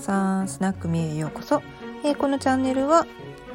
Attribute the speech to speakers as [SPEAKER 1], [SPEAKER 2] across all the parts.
[SPEAKER 1] さんスナックミへようこそ、えー、このチャンネルは、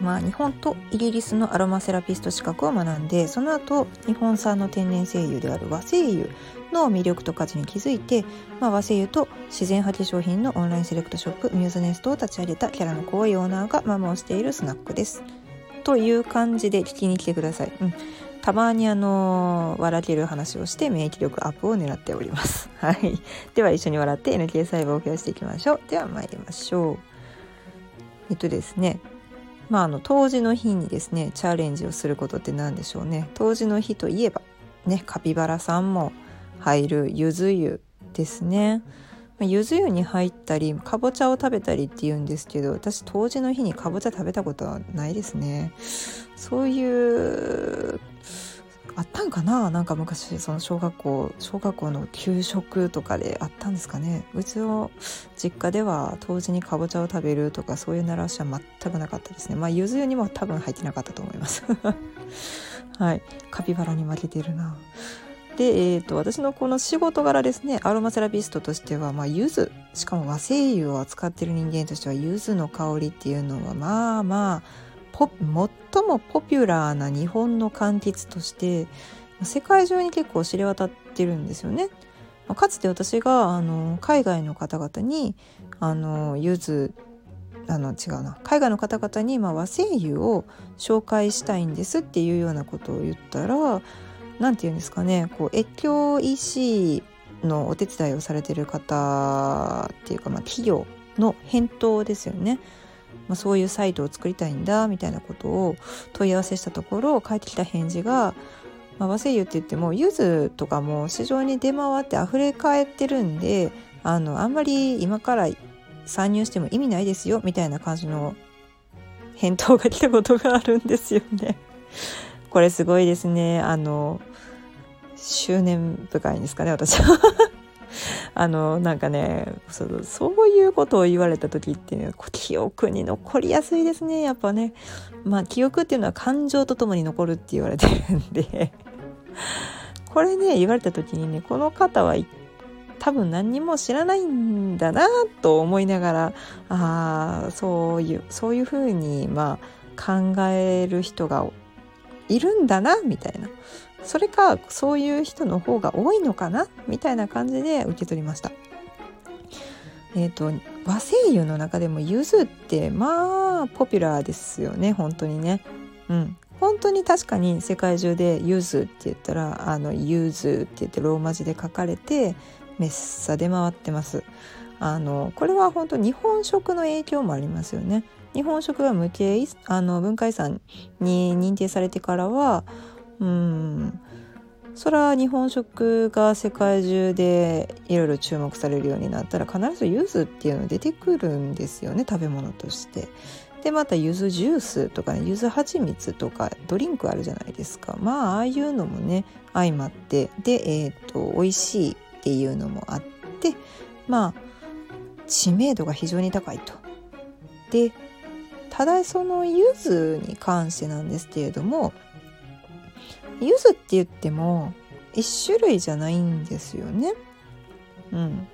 [SPEAKER 1] まあ、日本とイギリスのアロマセラピスト資格を学んでその後日本産の天然精油である和精油の魅力と価値に気づいて、まあ、和精油と自然派化粧品のオンラインセレクトショップミューズネストを立ち上げたキャラの濃いオーナーがママをしているスナックです。という感じで聞きに来てください。うんたまにあの笑ける話をして免疫力アップを狙っております。はい。では一緒に笑って NK 細胞を増やしていきましょう。では参りましょう。えっとですね。まああの冬至の日にですねチャレンジをすることって何でしょうね。冬至の日といえばねカピバラさんも入るゆず湯ですね。ゆず湯に入ったりかぼちゃを食べたりっていうんですけど私冬至の日にかぼちゃ食べたことはないですねそういうあったんかな？なんか昔その小学校小学校の給食とかであったんですかね？うちの実家では冬至にかぼちゃを食べるとかそういう習わしは全くなかったですね。まあゆず湯にも多分入ってなかったと思います。はい。カピバラに負けてるな。で、えーと、私のこの仕事柄ですねアロマセラピストとしては、まあ、柚子しかも和精油を扱ってる人間としては柚子の香りっていうのはまあまあ最もポピュラーな日本の柑橘として世界中に結構知れ渡ってるんですよね。かつて私があの海外の方々にあの柚子あの違うな海外の方々に、和精油を紹介したいんですっていうようなことを言ったら何て言うんですかねこう越境 EC のお手伝いをされてる方っていうか、まあ、企業の返答ですよね。まあ、そういうサイトを作りたいんだみたいなことを問い合わせしたところ返ってきた返事が、まあ、和製油って言っても柚子とかも市場に出回って溢れ返ってるんであのあんまり今から参入しても意味ないですよみたいな感じの返答が来たことがあるんですよね。これすごいですね。あの執念深いんですかね私はあのなんかねそそういうことを言われた時っていうのは記憶に残りやすいですねやっぱね。まあ記憶っていうのは感情とともに残るって言われてるんで。これね言われた時にねこの方は多分何にも知らないんだなと思いながらああそういうそういうふうにまあ考える人がいるんだなみたいな。それかそういう人の方が多いのかな？みたいな感じで受け取りました。えーと、和声優の中でもゆずってまあポピュラーですよね本当にね。うん、本当に確かに世界中でゆずって言ったらあのゆずって言ってローマ字で書かれてめっさ出回ってます。あのこれは本当日本食の影響もありますよね。日本食が無形あの文化遺産に認定されてからはうんそれは日本食が世界中でいろいろ注目されるようになったら必ず柚子っていうの出てくるんですよね食べ物として。でまた柚子ジュースとかね柚子蜂蜜とかドリンクあるじゃないですかまあああいうのもね相まってでえっ、ー、と美味しいっていうのもあってまあ知名度が非常に高いと。でただその柚子に関してなんですけれども柚子って言っても1種類じゃないんですよね。うん。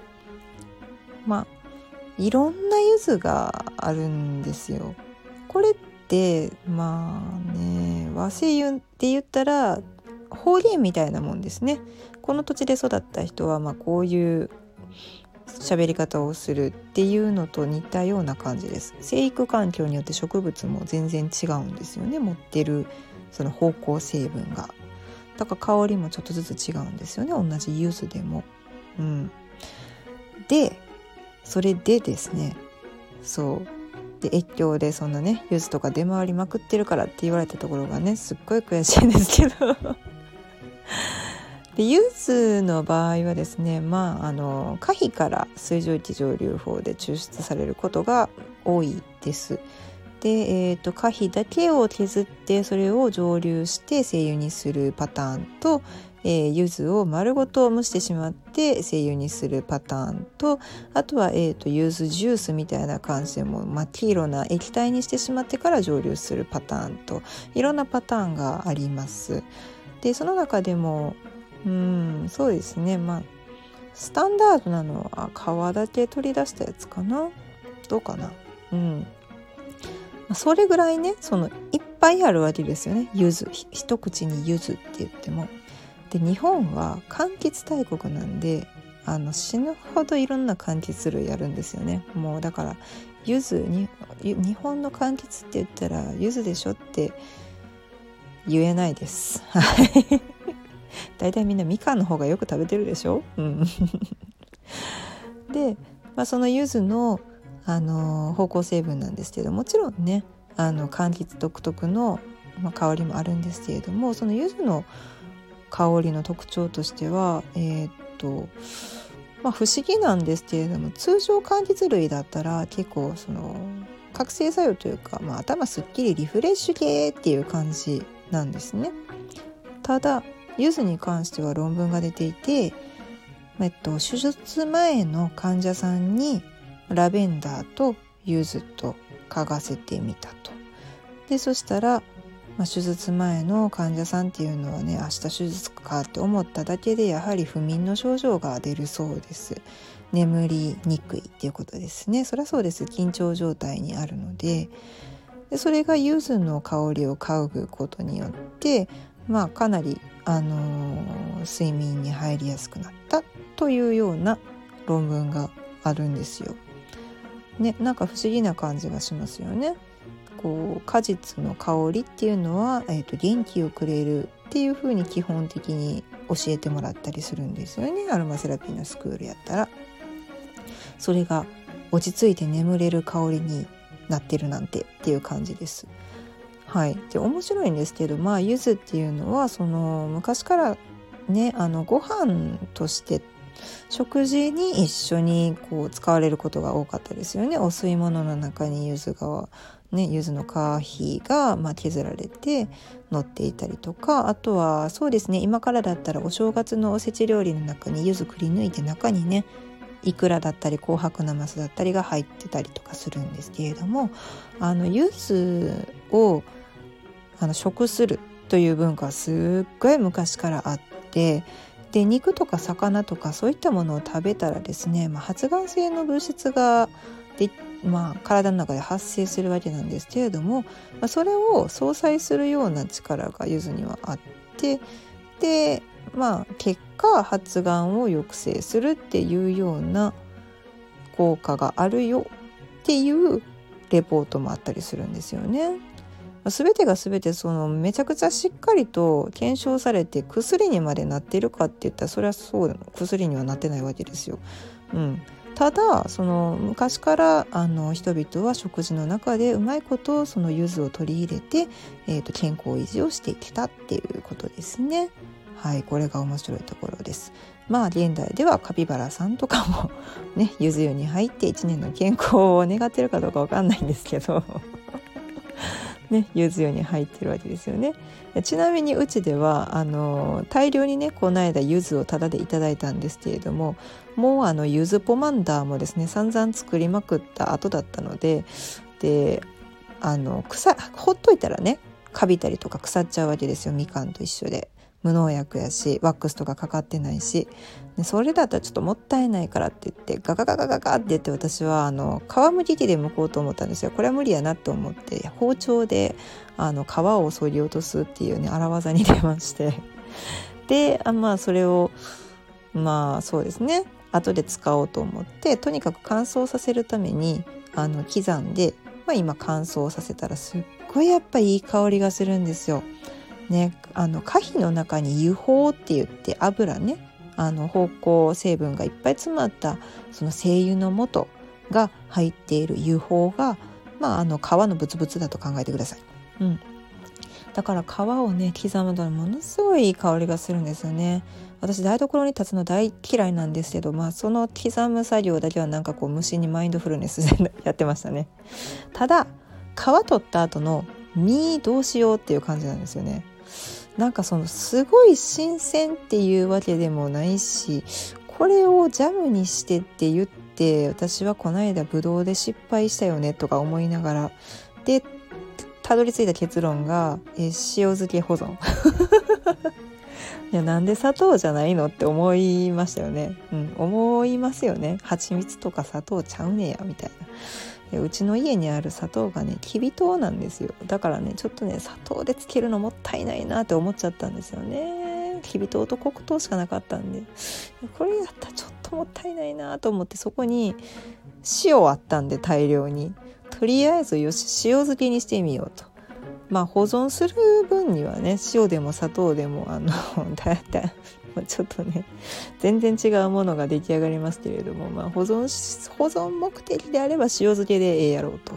[SPEAKER 1] まあいろんな柚子があるんですよ。これってまあね和製油って言ったら方言みたいなもんですね。この土地で育った人はまあこういう喋り方をするっていうのと似たような感じです生育環境によって植物も全然違うんですよね持ってるその方向成分が。だから香りもちょっとずつ違うんですよね。同じ柚子でも。うん。でそれでですね。そう。で越境でそんなね柚子とか出回りまくってるからって言われたところがねすっごい悔しいんですけど。でユースの場合はですねまああの可否から水蒸気蒸留法で抽出されることが多いです。で、えーと、可否だけを削ってそれを蒸留して精油にするパターンと、えー、柚子を丸ごと蒸してしまって精油にするパターンとあとは、えーと、柚子ジュースみたいな感じでも真っ黄色な液体にしてしまってから蒸留するパターンといろんなパターンがあります。でその中でもうんそうですね。まあスタンダードなのは皮だけ取り出したやつかな？どうかな？うん。それぐらいねそのいっぱいあるわけですよね。柚子一口に柚子って言っても。で日本は柑橘大国なんであの死ぬほどいろんな柑橘類あるんですよね。もうだから柚子に日本の柑橘って言ったら柚子でしょって言えないです。はい。大体みんなみかんの方がよく食べてるでしょ、うん、で、まあ、その柚子の、あの芳香成分なんですけどもちろんねあの柑橘独特の、まあ、香りもあるんですけれどもその柚子の香りの特徴としてはえー、っとまあ、不思議なんですけれども通常柑橘類だったら結構その覚醒作用というか、まあ、頭すっきりリフレッシュ系っていう感じなんですね。ただ柚子に関しては論文が出ていて、えっと、手術前の患者さんにラベンダーと柚子と嗅がせてみたと。でそしたら、まあ、手術前の患者さんっていうのはね明日手術かって思っただけでやはり不眠の症状が出るそうです。眠りにくいっていうことですね。そりゃそうです緊張状態にあるのででそれが柚子の香りを嗅ぐことによってまあかなりあのー、睡眠に入りやすくなったというような論文があるんですよ。ね、なんか不思議な感じがしますよね。こう果実の香りっていうのは、えーと、元気をくれるっていう風に基本的に教えてもらったりするんですよねアロマセラピーのスクールやったら。それが落ち着いて眠れる香りになってるなんてっていう感じです。はい、で面白いんですけどまあ柚子っていうのはその昔からねあのご飯として食事に一緒にこう使われることが多かったですよね。お吸い物の中に柚子がね柚子の皮皮がまあ削られて乗っていたりとか。あとはそうですね今からだったらお正月のおせち料理の中に柚子くり抜いて中にねイクラだったり紅白なますだったりが入ってたりとかするんですけれどもあの柚子をあの食するという文化はすっごい昔からあってで肉とか魚とかそういったものを食べたらですね、まあ、発がん性の物質がで、まあ、体の中で発生するわけなんですけれども、まあ、それを相殺するような力が柚子にはあってでまあ結果発がんを抑制するっていうような効果があるよっていうレポートもあったりするんですよね。全てが全てそのめちゃくちゃしっかりと検証されて薬にまでなってるかって言ったらそれはそう薬にはなってないわけですよ。うん、ただその昔からあの人々は食事の中でうまいことその柚子を取り入れて、えーと、健康維持をしてきたっていうことですね。はいこれが面白いところです。まあ現代ではカピバラさんとかもね柚子湯に入って1年の健康を願ってるかどうかわかんないんですけどね、柚子湯に入ってるわけですよね。ちなみにうちではあの大量にねこの間ゆずをタダでいただいたんですけれどももうあの柚子ポマンダーもですね散々作りまくった後だったのでであの草ほっといたらねカビたりとか腐っちゃうわけですよみかんと一緒で。無農薬やしワックスとかかかってないしでそれだったらちょっともったいないからって言ってガガガガガガって言って私はあの皮むき器で剥こうと思ったんですよ。これは無理やなと思って包丁であの皮を削ぎ落とすっていうね荒技に出まして。であまあそれをまあそうですね。後で使おうと思ってとにかく乾燥させるためにあの刻んで、まあ、今乾燥させたらすっごいやっぱいい香りがするんですよ。ね、あの花皮の中に油胞って言って油ねあの芳香成分がいっぱい詰まったその精油の素が入っている油胞が、まあ、あの皮のブツブツだと考えてください。うん、だから皮をね刻むとものすごいいい香りがするんですよね。私台所に立つの大嫌いなんですけど、まあ、その刻む作業だけはなんかこう虫にマインドフルネスでやってましたね。ただ皮取った後の実どうしようっていう感じなんですよね。なんかそのすごい新鮮っていうわけでもないしこれをジャムにしてって言って私はこの間ブドウで失敗したよねとか思いながらでたどり着いた結論がえ塩漬け保存。いやなんで砂糖じゃないのって思いましたよね、うん、思いますよね。蜂蜜とか砂糖ちゃうねやみたいな。うちの家にある砂糖がねきび糖なんですよ。だからねちょっとね砂糖でつけるのもったいないなって思っちゃったんですよね。きび糖と黒糖しかなかったんで。これやったらちょっともったいないなと思ってそこに塩あったんで大量に。とりあえずよし塩漬けにしてみようと。まあ保存する分にはね塩でも砂糖でもあの だいたいちょっとね全然違うものが出来上がりますけれども、まあ、保存保存目的であれば塩漬けでええやろうと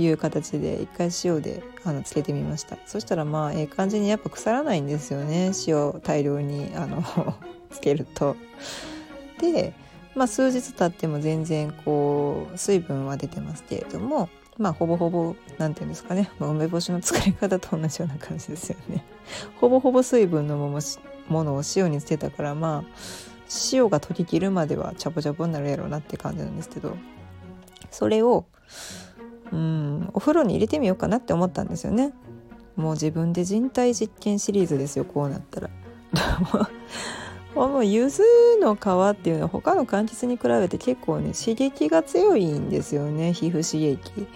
[SPEAKER 1] いう形で一回塩であのつけてみましたそしたらまあええ感じにやっぱ腐らないんですよね塩大量にあの つけると。でまあ数日経っても全然こう水分は出てますけれどもまあほぼほぼ何て言うんですかね、まあ、梅干しの作り方と同じような感じですよね。ほぼほぼ水分のものを塩につけたからまあ塩が溶けきるまではチャポチャポになるやろうなって感じなんですけどそれをうんお風呂に入れてみようかなって思ったんですよね。もう自分で人体実験シリーズですよこうなったら。もう柚子の皮っていうのは他の柑橘に比べて結構ね刺激が強いんですよね皮膚刺激。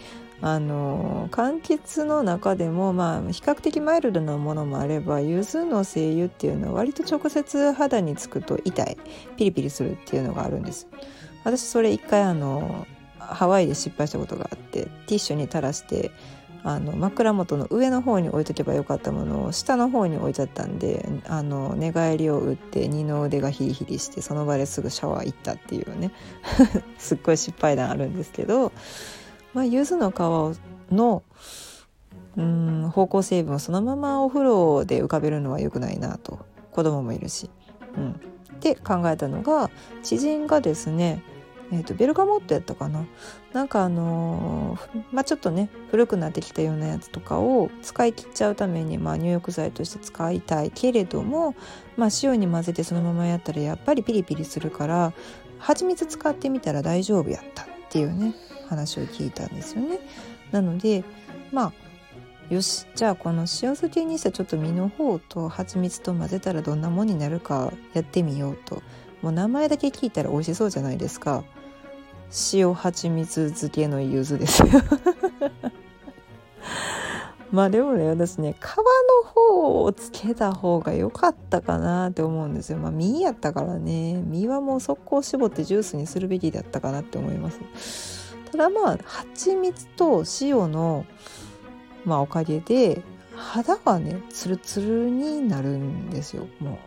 [SPEAKER 1] あの柑橘の中でもまあ比較的マイルドなものもあれば柚子の精油っていうのは割と直接肌につくと痛いピリピリするっていうのがあるんです私それ一回あのハワイで失敗したことがあってティッシュに垂らしてあの枕元の上の方に置いとけばよかったものを下の方に置いちゃったんであの寝返りを打って二の腕がヒリヒリしてその場ですぐシャワー行ったっていうね。すっごい失敗談あるんですけど、まあ、柚子の皮のうん芳香成分をそのままお風呂で浮かべるのは良くないなと。子供もいるし。うん、で考えたのが知人がですねえーと、ベルガモットやったかななんかあのー、まあちょっとね古くなってきたようなやつとかを使い切っちゃうために、まあ、入浴剤として使いたいけれども、まあ、塩に混ぜてそのままやったらやっぱりピリピリするから蜂蜜使ってみたら大丈夫やったっていうね話を聞いたんですよね。なのでまあよしじゃあこの塩漬けにしたちょっと実の方と蜂蜜と混ぜたらどんなもんになるかやってみようともう名前だけ聞いたら美味しそうじゃないですか。塩蜂蜜漬けの柚子です まあでもね私ね皮の方をつけた方が良かったかなって思うんですよ。まあ実やったからね。実はもう速攻絞ってジュースにするべきだったかなって思います。ただまあ蜂蜜と塩のまあおかげで肌がねツルツルになるんですよ。も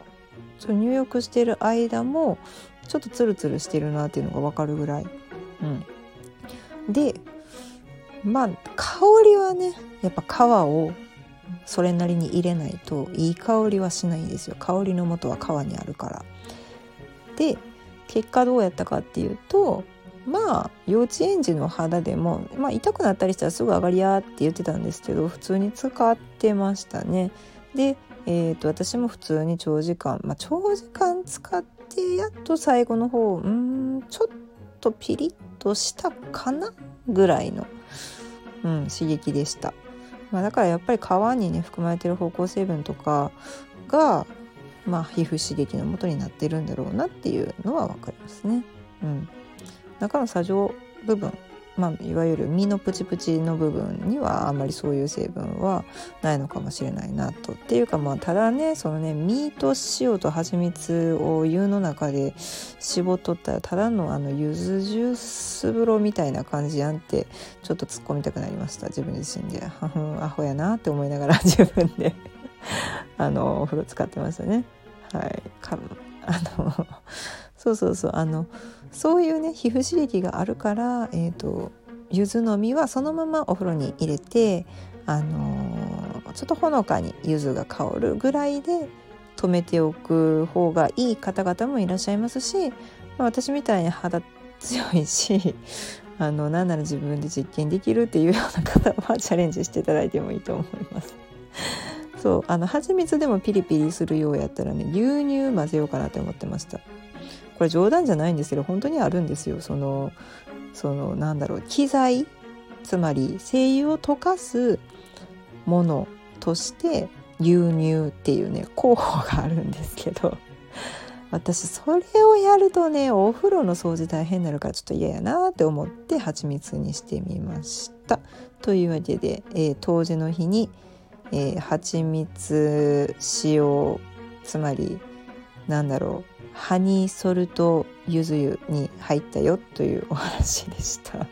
[SPEAKER 1] う入浴してる間もちょっとツルツルしてるなっていうのが分かるぐらい。うん、でまあ香りはねやっぱ皮をそれなりに入れないといい香りはしないんですよ香りの元は皮にあるから。で結果どうやったかっていうとまあ幼稚園児の肌でも、まあ、痛くなったりしたらすぐ上がりやって言ってたんですけど普通に使ってましたね。で、えーと、私も普通に長時間、まあ、長時間使ってやっと最後の方うんちょっとピリッとしたかなぐらいの、うん、刺激でした。まあ、だからやっぱり皮にね含まれてる芳香成分とかが、まあ、皮膚刺激のもとになってるんだろうなっていうのは分かりますね。うん、中の作状部分まあ、いわゆる身のプチプチの部分にはあんまりそういう成分はないのかもしれないなと。っていうかまあただねそのね身と塩と蜂蜜を湯の中で絞っとったらただのあの柚子ジュース風呂みたいな感じやんってちょっと突っ込みたくなりました自分自身で。アホやなって思いながら自分で あのお風呂使ってましたね。はい、かあのそうそうそうあのそういうね皮膚刺激があるから、えーと、柚子の実はそのままお風呂に入れて、あのー、ちょっとほのかに柚子が香るぐらいで止めておく方がいい方々もいらっしゃいますし、まあ、私みたいに肌強いし あのなんなら自分で実験できるっていうような方はチャレンジしていただいてもいいと思います。そうあの蜂蜜でもピリピリするようやったらね牛乳混ぜようかなって思ってました。これ冗談じゃないんですけど本当にあるんですよそのそのなんだろう機材つまり精油を溶かすものとして牛乳っていうね候補があるんですけど私それをやるとねお風呂の掃除大変になるからちょっと嫌やなって思って蜂蜜にしてみました。というわけで、えー、当時の日に、えー、蜂蜜塩つまりなんだろうハニーソルトゆず湯に入ったよというお話でした。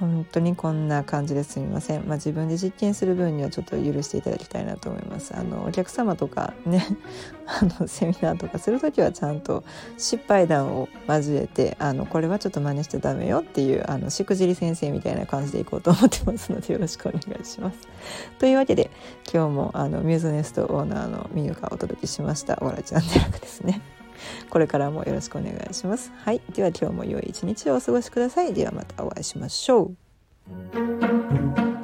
[SPEAKER 1] 本当にこんな感じですみません、まあ、自分で実験する分にはちょっと許していただきたいなと思います。あのお客様とかね あのセミナーとかする時はちゃんと失敗談を交えてあのこれはちょっと真似しちゃダメよっていうあのしくじり先生みたいな感じでいこうと思ってますのでよろしくお願いします。というわけで今日もあのミューズネストオーナーのみゆがお届けしました。オーラちゃんで楽ですね。これからもよろしくお願いします。はい。では今日も良い一日をお過ごしください。ではまたお会いしましょう。